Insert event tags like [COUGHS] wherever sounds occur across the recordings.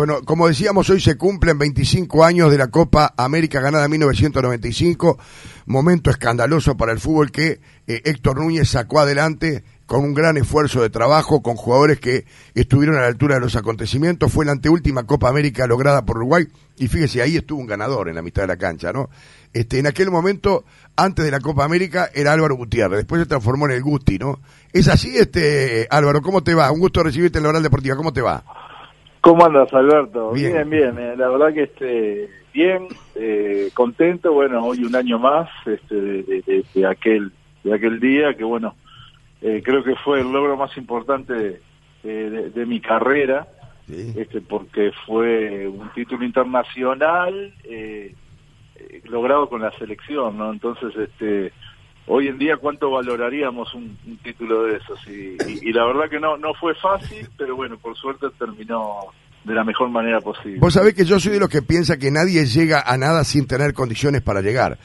Bueno, como decíamos, hoy se cumplen 25 años de la Copa América ganada en 1995, momento escandaloso para el fútbol que eh, Héctor Núñez sacó adelante con un gran esfuerzo de trabajo, con jugadores que estuvieron a la altura de los acontecimientos. Fue la anteúltima Copa América lograda por Uruguay y fíjese, ahí estuvo un ganador en la mitad de la cancha, ¿no? Este, en aquel momento, antes de la Copa América, era Álvaro Gutiérrez, después se transformó en el Gusti, ¿no? Es así, este Álvaro, ¿cómo te va? Un gusto recibirte en la Oral Deportiva, ¿cómo te va? ¿Cómo andas, Alberto? Bien, bien. bien. Eh, la verdad que este, bien, eh, contento. Bueno, hoy un año más este, de, de, aquel de aquel día que, bueno, eh, creo que fue el logro más importante de, de mi carrera, este, porque fue un título internacional logrado con la selección, ¿no? Entonces, este hoy en día cuánto valoraríamos un, título de esos y, la verdad que no no fue fácil pero bueno por suerte terminó de la mejor manera posible. Vos sabés que yo soy de los que piensa que nadie llega a nada sin tener condiciones para llegar.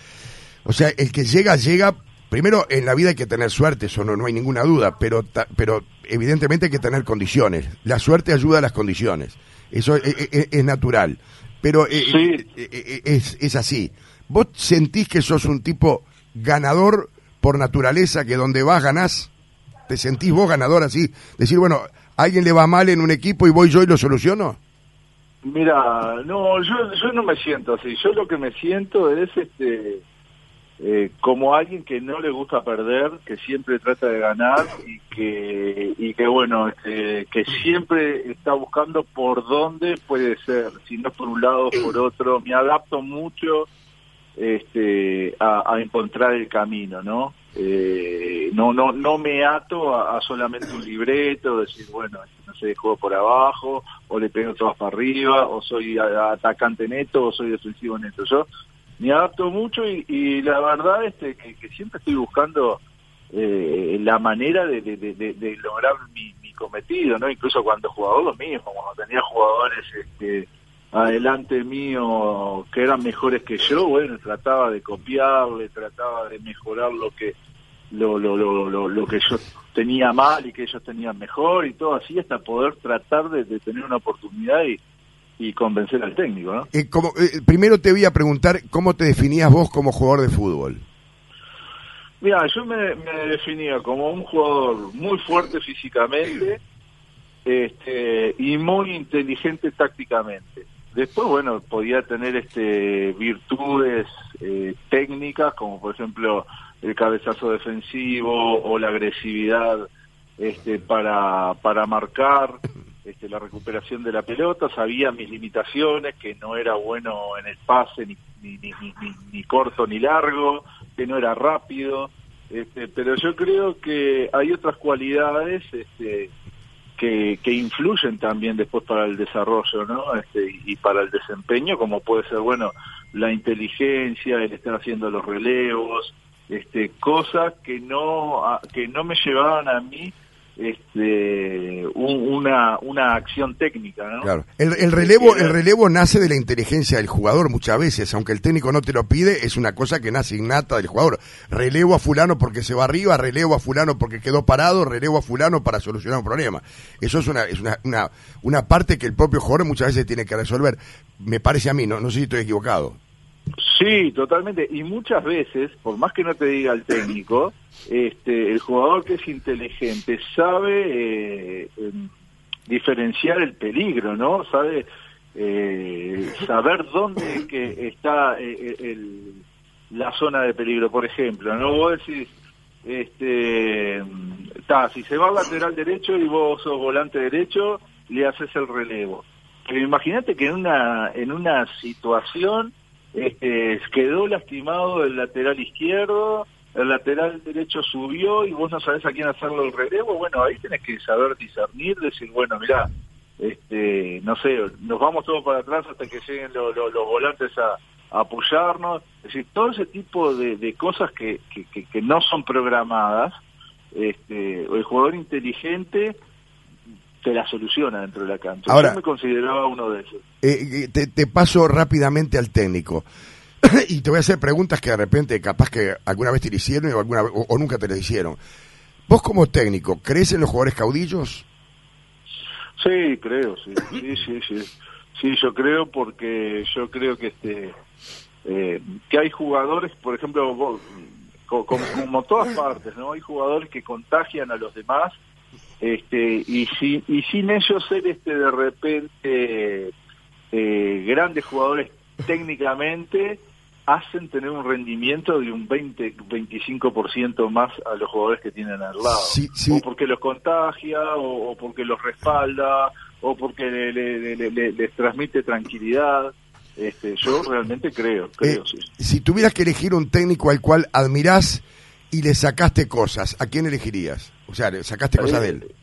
O sea el que llega llega. Primero en la vida hay que tener suerte eso no, no hay ninguna duda pero pero evidentemente hay que tener condiciones. La suerte ayuda a las condiciones. Eso es, natural. Pero eh, eh, eh, es, es así. Vos sentís que sos un tipo ganador por naturaleza, que donde vas ganás, te sentís vos ganador así, decir, bueno, alguien le va mal en un equipo y voy yo y lo soluciono. Mira, no, yo, yo no me siento así, yo lo que me siento es este eh, como alguien que no le gusta perder, que siempre trata de ganar y que y que bueno, este, que siempre está buscando por dónde puede ser, si no por un lado por otro, me adapto mucho este, a, encontrar el camino, ¿no? Eh, no, no, no me ato a, solamente un libreto, decir, bueno, no sé, juego por abajo, o le pego todas para arriba, o soy atacante neto, o soy defensivo neto. Yo me adapto mucho y, la verdad es que, siempre estoy buscando eh, la manera de, lograr mi, cometido, ¿no? Incluso cuando jugador lo mismo, cuando tenía jugadores este, adelante mío que eran mejores que yo, bueno, trataba de copiarle, trataba de mejorar lo que lo, lo, lo, lo, que yo tenía mal y que ellos tenían mejor y todo así hasta poder tratar de, tener una oportunidad y, y convencer al técnico, ¿no? Eh, como, eh, primero te voy a preguntar cómo te definías vos como jugador de fútbol. Mira, yo me, me definía como un jugador muy fuerte físicamente este, y muy inteligente tácticamente. Después, bueno, podía tener este virtudes eh, técnicas, como por ejemplo el cabezazo defensivo o la agresividad este, para, para marcar este, la recuperación de la pelota. Sabía mis limitaciones, que no era bueno en el pase, ni, ni, ni, ni corto ni largo, que no era rápido. Este, pero yo creo que hay otras cualidades este, que, influyen también después para el desarrollo ¿no? Este, y para el desempeño, como puede ser, bueno, la inteligencia, el estar haciendo los relevos, este, cosas que no, que no me llevaban a mí este, una, una acción técnica. ¿no? Claro. El, el, relevo, el relevo nace de la inteligencia del jugador muchas veces, aunque el técnico no te lo pide, es una cosa que nace innata del jugador. Relevo a fulano porque se va arriba, relevo a fulano porque quedó parado, relevo a fulano para solucionar un problema. Eso es una, es una, una, una parte que el propio jugador muchas veces tiene que resolver. Me parece a mí, no, no sé si estoy equivocado. Sí, totalmente. Y muchas veces, por más que no te diga el técnico, este, el jugador que es inteligente sabe eh, em, diferenciar el peligro, ¿no? Sabe eh, saber dónde que está eh, el, la zona de peligro, por ejemplo, ¿no? Vos decís, este, está, si se va al lateral derecho y vos sos volante derecho, le haces el relevo. Pero imagínate que en una, en una situación este, quedó lastimado el lateral izquierdo, el lateral derecho subió y vos no sabés a quién hacerlo el relevo, bueno, ahí tenés que saber discernir, decir, bueno, mira este, no sé, nos vamos todos para atrás hasta que lleguen los volantes a, apoyarnos, es decir, todo ese tipo de, cosas que, que, que, no son programadas, este, el jugador inteligente te la soluciona dentro de la cancha. Ahora, Yo me consideraba uno de esos. Eh, te, te, paso rápidamente al técnico. [COUGHS] y te voy a hacer preguntas que de repente capaz que alguna vez te le hicieron o, alguna, o, nunca te le hicieron. Vos como técnico, ¿crees en los jugadores caudillos? Sí, creo, sí, sí, sí, sí. Yo creo porque yo creo que este eh, que hay jugadores, por ejemplo, como, todas partes, ¿no? Hay jugadores que contagian a los demás este y sin y sin ellos ser este de repente eh, grandes jugadores técnicamente hacen tener un rendimiento de un 20, 25% más a los jugadores que tienen al lado. O porque los contagia, o, porque los respalda, o porque les transmite tranquilidad. Este, yo realmente creo, creo eh, Si tuvieras que elegir un técnico al cual admirás y le sacaste cosas, ¿a quién elegirías? O sea, le sacaste cosas de él.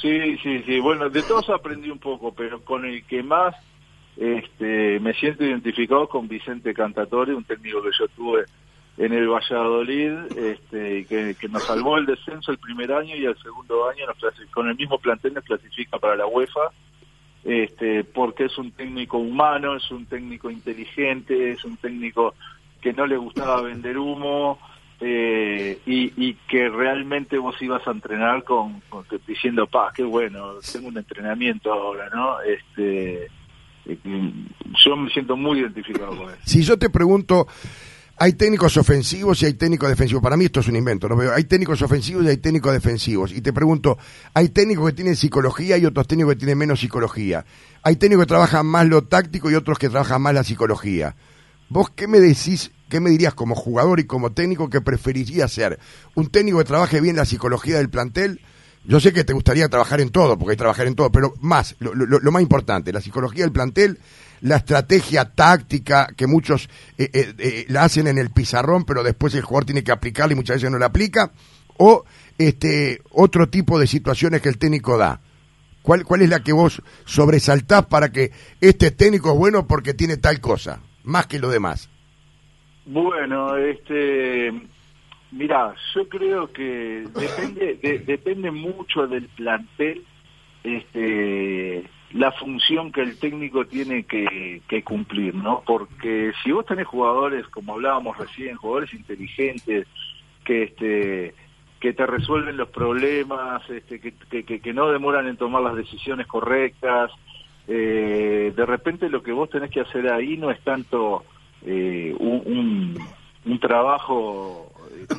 Sí, sí, sí. Bueno, de todos aprendí un poco, pero con el que más este, me siento identificado con Vicente Cantatore, un técnico que yo tuve en el Valladolid, este, que, que, nos salvó el descenso el primer año y el segundo año nos con el mismo plantel nos clasifica para la UEFA, este, porque es un técnico humano, es un técnico inteligente, es un técnico que no le gustaba vender humo eh, y, que realmente vos ibas a entrenar con, con diciendo, pa, qué bueno, tengo un entrenamiento ahora, ¿no? Este, yo me siento muy identificado con él. Si yo te pregunto, hay técnicos ofensivos y hay técnicos defensivos. Para mí esto es un invento, ¿no? veo. Hay técnicos ofensivos y hay técnicos defensivos. Y te pregunto, hay técnicos que tienen psicología y otros técnicos que tienen menos psicología. Hay técnicos que trabajan más lo táctico y otros que trabajan más la psicología. ¿Vos qué me decís, qué me dirías como jugador y como técnico que preferiría ser? ¿Un técnico que trabaje bien la psicología del plantel? Yo sé que te gustaría trabajar en todo, porque hay que trabajar en todo, pero más, lo, lo, más importante, la psicología del plantel, la estrategia táctica que muchos eh, eh, eh, la hacen en el pizarrón, pero después el jugador tiene que aplicarla y muchas veces no la aplica, o este otro tipo de situaciones que el técnico da. ¿Cuál, ¿Cuál es la que vos sobresaltás para que este técnico es bueno porque tiene tal cosa, más que lo demás? Bueno, este Mira, yo creo que depende depende mucho del plantel este la función que el técnico tiene que, cumplir, ¿no? Porque si vos tenés jugadores, como hablábamos recién, jugadores inteligentes, que este te resuelven los problemas, este, que, que, que no demoran en tomar las decisiones correctas, eh, de repente lo que vos tenés que hacer ahí no es tanto eh, un, un trabajo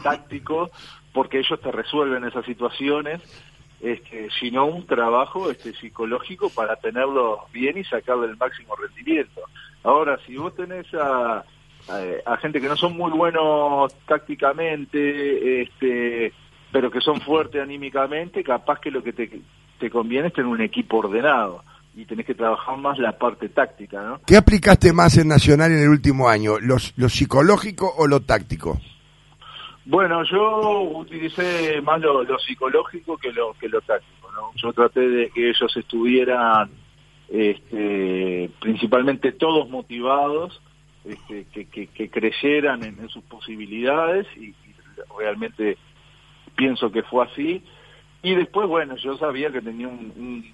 táctico, porque ellos te resuelven esas situaciones, este, sino un trabajo este, psicológico para tenerlos bien y sacarle el máximo rendimiento. Ahora, si vos tenés a, a, gente que no son muy buenos tácticamente, este, pero que son fuertes anímicamente, capaz que lo que te, conviene es tener un equipo ordenado y tenés que trabajar más la parte táctica, ¿no? ¿Qué aplicaste más en Nacional en el último año, los, lo psicológico o lo táctico? Bueno, yo utilicé más lo, psicológico que lo que lo táctico, ¿no? Yo traté de que ellos estuvieran este, principalmente todos motivados, este, que, creyeran en, sus posibilidades y, realmente pienso que fue así. Y después, bueno, yo sabía que tenía un,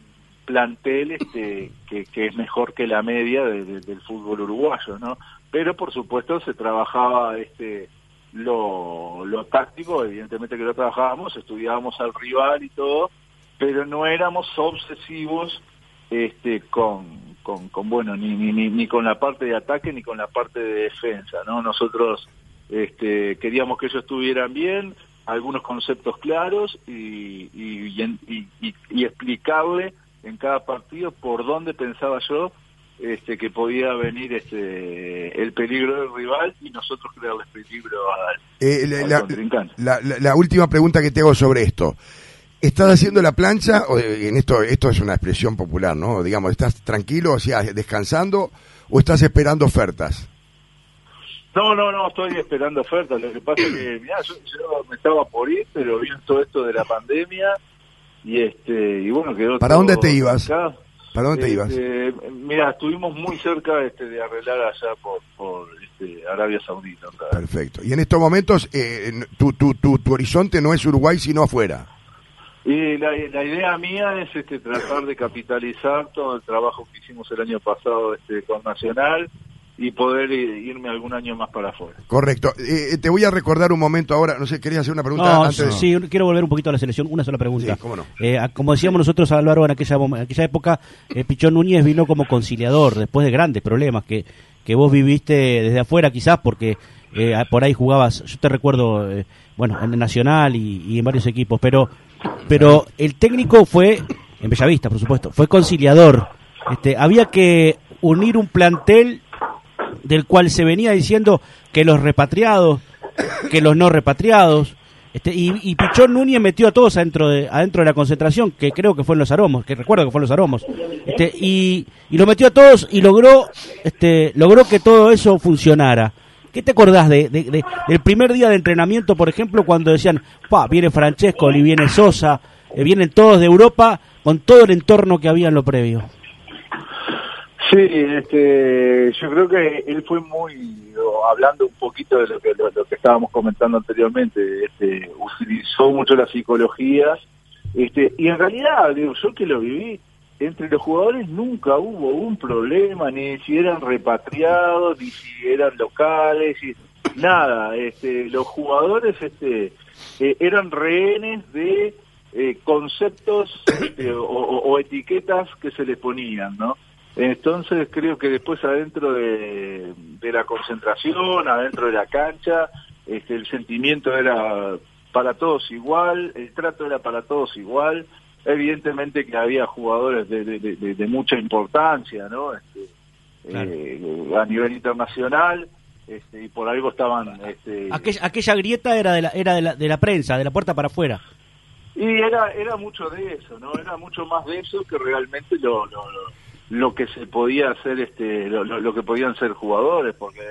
plantel este, que, es mejor que la media del fútbol uruguayo, ¿no? Pero por supuesto se trabajaba este lo, táctico, evidentemente que lo trabajábamos, estudiábamos al rival y todo, pero no éramos obsesivos este, con, con, bueno, ni, ni, ni con la parte de ataque ni con la parte de defensa, ¿no? Nosotros este, queríamos que ellos estuvieran bien, algunos conceptos claros y, y, y, y explicarle en cada partido por dónde pensaba yo este, que podía venir este, el peligro del rival y nosotros crearle peligro al, eh, la, la, última pregunta que te hago sobre esto. ¿Estás haciendo la plancha? O eh, en esto, esto es una expresión popular, ¿no? Digamos, ¿estás tranquilo, o sea, descansando o estás esperando ofertas? No, no, no, estoy esperando ofertas. Lo que pasa es que, [CLEARS THROAT] mira, yo, me estaba por ir, pero vi todo esto de la pandemia y este y bueno, quedó ¿Para dónde te ibas? ¿Para dónde te ibas? Este, mira, estuvimos muy cerca este, de arreglar allá por, por este, Arabia Saudita. Perfecto. Y en estos momentos, eh, tu, tu, tu, tu, horizonte no es Uruguay, sino afuera. Y la, la, idea mía es este, tratar de capitalizar todo el trabajo que hicimos el año pasado este, con Nacional y poder irme algún año más para afuera. Correcto. Eh, te voy a recordar un momento ahora, no sé, querías hacer una pregunta antes Sí, quiero volver un poquito a la selección, una sola pregunta. cómo no. Eh, como decíamos nosotros, Álvaro, en aquella, en aquella época, eh, Pichón Núñez vino como conciliador después de grandes problemas que, que vos viviste desde afuera, quizás porque por ahí jugabas, yo te recuerdo, bueno, en el Nacional y, en varios equipos, pero, pero el técnico fue, en Bellavista, por supuesto, fue conciliador. Este, había que unir un plantel del cual se venía diciendo que los repatriados, que los no repatriados, este, y, Pichón Núñez metió a todos adentro de, adentro de la concentración, que creo que fue en los aromos, que recuerdo que fue en los aromos, este, y, y lo metió a todos y logró, este, logró que todo eso funcionara. ¿Qué te acordás de, del primer día de entrenamiento, por ejemplo, cuando decían, pa, viene Francesco, y viene Sosa, eh, vienen todos de Europa, con todo el entorno que había en lo previo? Sí, este, yo creo que él fue muy, hablando un poquito de lo que, lo, que estábamos comentando anteriormente, este, utilizó mucho la psicología, este, y en realidad, digo, yo que lo viví, entre los jugadores nunca hubo un problema, ni si eran repatriados, ni si eran locales, y, nada, este, los jugadores este, eh, eran rehenes de eh, conceptos este, o, etiquetas que se les ponían, ¿no? Entonces creo que después adentro de, la concentración, adentro de la cancha, este, el sentimiento era para todos igual, el trato era para todos igual. Evidentemente que había jugadores de, mucha importancia, ¿no? Este, eh, a nivel internacional. Este, y por algo estaban este, aquella, grieta era de la era de la, de la prensa de la puerta para afuera y era era mucho de eso no era mucho más de eso que realmente lo, lo lo que se podía hacer este lo, que podían ser jugadores porque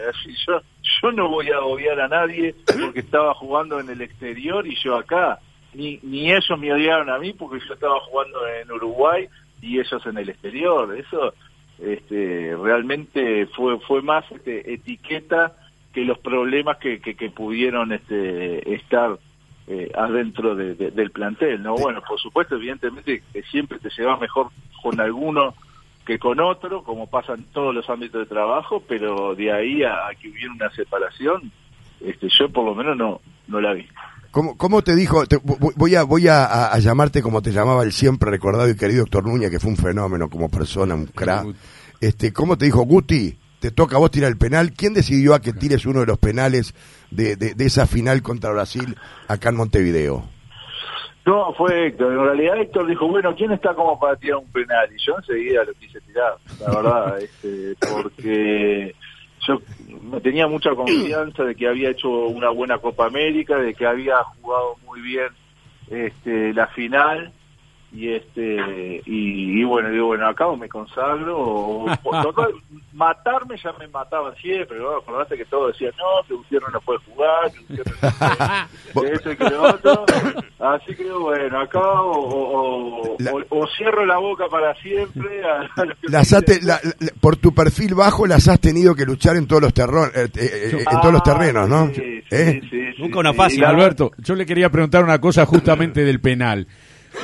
yo yo no voy a odiar a nadie porque estaba jugando en el exterior y yo acá. Ni ni ellos me odiaron a mí porque yo estaba jugando en Uruguay y ellos en el exterior. Eso este realmente fue fue más este, etiqueta que los problemas que, que, pudieron este estar eh, adentro del plantel no bueno por supuesto evidentemente que siempre te llevas mejor con alguno que con otro, como pasa en todos los ámbitos de trabajo, pero de ahí a, que hubiera una separación, este, yo por lo menos no, no la vi. ¿Cómo, cómo te dijo? voy a, voy a, llamarte como te llamaba el siempre recordado y querido doctor Núñez, que fue un fenómeno como persona, un crack. Este, ¿Cómo te dijo Guti? Te toca a vos tirar el penal. ¿Quién decidió a que tires uno de los penales de, de, de esa final contra Brasil acá en Montevideo? No, fue Héctor. En realidad Héctor dijo, bueno, ¿quién está como para tirar un penal? Y yo enseguida lo quise tirar, la verdad, [LAUGHS] este, porque yo me tenía mucha confianza de que había hecho una buena Copa América, de que había jugado muy bien este, la final y este y, bueno digo bueno acá o me consagro o, [LAUGHS] matarme ya me mataban siempre ¿no? acordaste que todos decían no que Gutiérrez no puede jugar que Gutiérrez no puede, [LAUGHS] que lo otro así que bueno acá o, o, cierro la boca para siempre las por tu perfil bajo las has tenido que luchar en todos los terrenos eh, eh, eh, en todos los terrenos no sí, nunca una fácil Alberto. Yo le quería preguntar una cosa justamente del penal.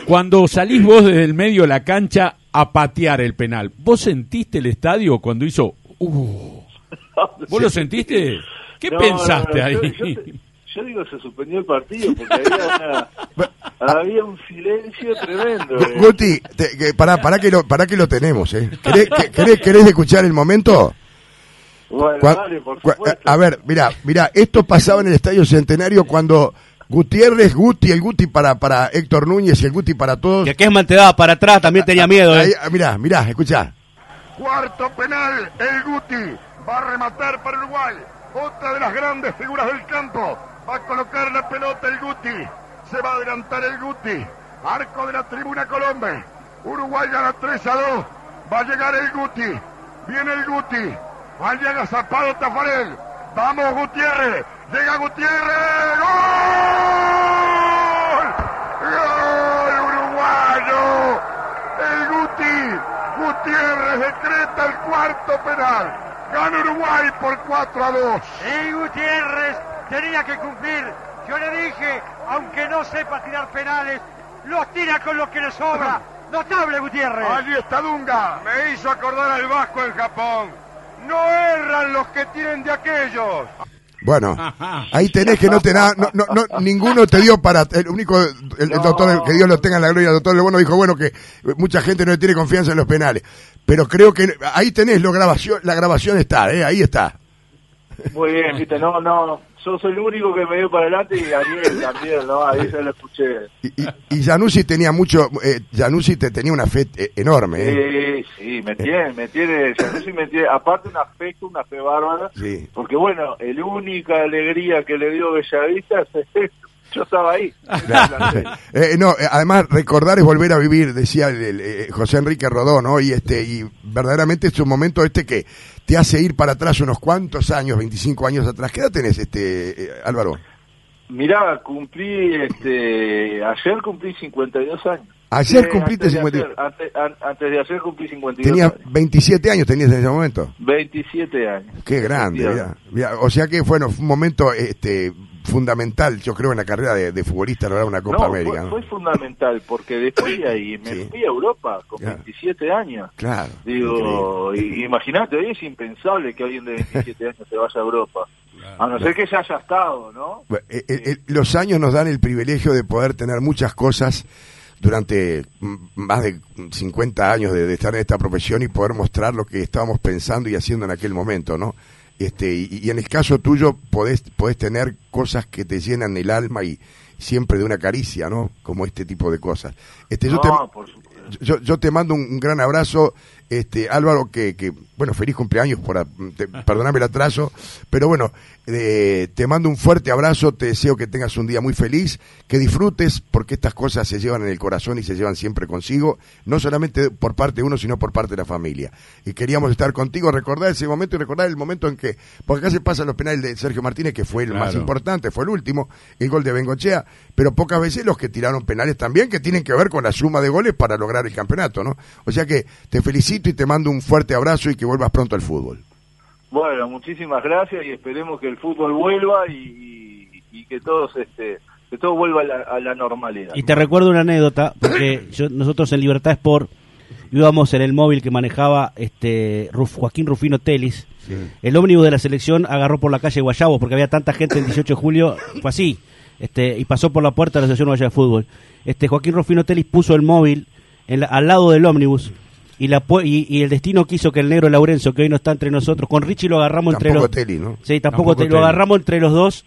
Cuando salís vos desde el medio de la cancha a patear el penal, ¿vos sentiste el estadio cuando hizo... Uh, [LAUGHS] ¿Vos lo sentiste? ¿Qué pensaste ahí? Yo, digo, se suspendió el partido porque había, [LAUGHS] había un silencio tremendo. Eh. Guti, para, para, que lo, para que lo tenemos, ¿eh? ¿Querés, querés, escuchar el momento? Bueno, dale, por supuesto. A ver, mira, mira, esto pasaba en el Estadio Centenario cuando Gutiérrez, Guti, el Guti para, para Héctor Núñez y el Guti para todos. Que es te daba para atrás, también tenía miedo. ¿eh? mirá, mirá, escuchá. Cuarto penal, el Guti va a rematar para Uruguay. Otra de las grandes figuras del campo. Va a colocar la pelota el Guti. Se va a adelantar el Guti. Arco de la tribuna Colombia. Uruguay gana 3 a 2. Va a llegar el Guti. Viene el Guti. Va a llegar Zapado Tafarel. Vamos Gutiérrez. Llega Gutiérrez. ¡Gol! ¡Gol uruguayo! El Guti. Gutiérrez decreta el cuarto penal. Gana Uruguay por 4 a 2. Y Gutiérrez tenía que cumplir. Yo le dije, aunque no sepa tirar penales, los tira con lo que le sobra. [COUGHS] Notable Gutiérrez. Allí está Dunga. Me hizo acordar al Vasco en Japón. No erran los que tienen de aquellos. Bueno, ahí tenés que no te no, no, no, ninguno te dio para, el único, el, doctor, que Dios lo tenga en la gloria, el doctor bueno dijo, bueno, que mucha gente no le tiene confianza en los penales, pero creo que ahí tenés lo grabación, la grabación está, eh, ahí está. Muy bien, viste, no, no, yo soy el único que me dio para adelante y Ariel [LAUGHS] también, ¿no? Ahí se lo escuché. Y, y, tenía mucho, eh, te tenía una fe eh, enorme, ¿eh? Sí, sí, me tiene, me tiene, me tiene, aparte un afecto, una fe bárbara, sí. porque bueno, la única alegría que le dio Bellavista es esto [LAUGHS] yo estaba ahí. eh, no, eh, además recordar es volver a vivir, decía el, eh, José Enrique Rodón, ¿no? Y este y verdaderamente es un momento este que te hace ir para atrás unos cuantos años, 25 años atrás. ¿Qué edad tenés, este eh, Álvaro? Mirá, cumplí, este, ayer cumplí 52 años. Ayer cumpliste 52. Antes, antes, de ayer cumplí 52 Tenías 27 años tenías en ese momento. 27 años. Qué grande, O sea que bueno, fue un momento este fundamental, yo creo, en la carrera de, futbolista lograr una Copa América. Fue, fue, fundamental, porque después de ahí me fui a Europa con 27 años. Claro. Digo, imagínate, hoy es impensable que alguien de 27 años se vaya a Europa. A no ser que ya haya estado, ¿no? Eh, eh, eh, los años nos dan el privilegio de poder tener muchas cosas durante más de 50 años de, de, estar en esta profesión y poder mostrar lo que estábamos pensando y haciendo en aquel momento, ¿no? Este, y, en el caso tuyo podés, podés tener cosas que te llenan el alma y siempre de una caricia, ¿no? Como este tipo de cosas. Este, yo, te, yo, yo, te mando un, gran abrazo, este, Álvaro, que, que bueno, feliz cumpleaños, por, perdóname el atraso, pero bueno, eh, te mando un fuerte abrazo, te deseo que tengas un día muy feliz, que disfrutes, porque estas cosas se llevan en el corazón y se llevan siempre consigo, no solamente por parte de uno, sino por parte de la familia. Y queríamos estar contigo, recordar ese momento y recordar el momento en que, porque acá se pasan los penales de Sergio Martínez, que fue el más importante, fue el último, el gol de Bengochea, pero pocas veces los que tiraron penales también, que tienen que ver con la suma de goles para lograr el campeonato, ¿no? O sea que te felicito y te mando un fuerte abrazo y que vuelvas pronto al fútbol. Bueno, muchísimas gracias y esperemos que el fútbol vuelva y, que todos este que todo vuelva a la, normalidad. Y te recuerdo una anécdota, porque [COUGHS] nosotros en Libertad Sport íbamos en el móvil que manejaba este Joaquín Rufino Telis. El ómnibus de la selección agarró por la calle Guayabo, porque había tanta gente el 18 de julio, fue así, este, y pasó por la puerta de la Asociación Guayabo de Fútbol. Este Joaquín Rufino Telis puso el móvil al lado del ómnibus y, la, y, el destino quiso que el negro Laurenzo, que hoy no está entre nosotros, con Richie lo agarramos entre los ¿no? Sí, tampoco, lo agarramos entre los dos.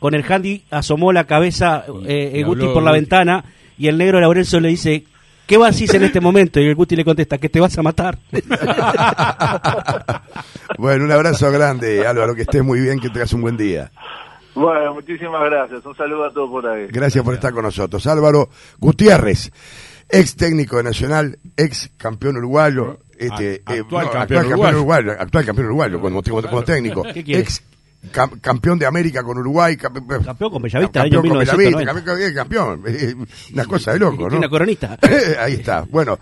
Con el handy asomó la cabeza eh, eh Guti por la ventana y el negro Laurenzo le dice, ¿qué vas a decir en este momento? Y el Guti le contesta, que te vas a matar. [LAUGHS] bueno, un abrazo grande, Álvaro, que estés muy bien, que tengas un buen día. Bueno, muchísimas gracias. Un saludo a todos por ahí. Gracias por estar con nosotros. Álvaro Gutiérrez ex técnico de Nacional, ex campeón uruguayo, este, eh, actual, campeón, uruguayo. actual campeón uruguayo como, como, técnico, ex campeón de América con Uruguay, campeón con Bellavista, campeón con Bellavista, campeón, campeón, una cosa de loco, ¿no? Una coronita. [LAUGHS] Ahí está, bueno.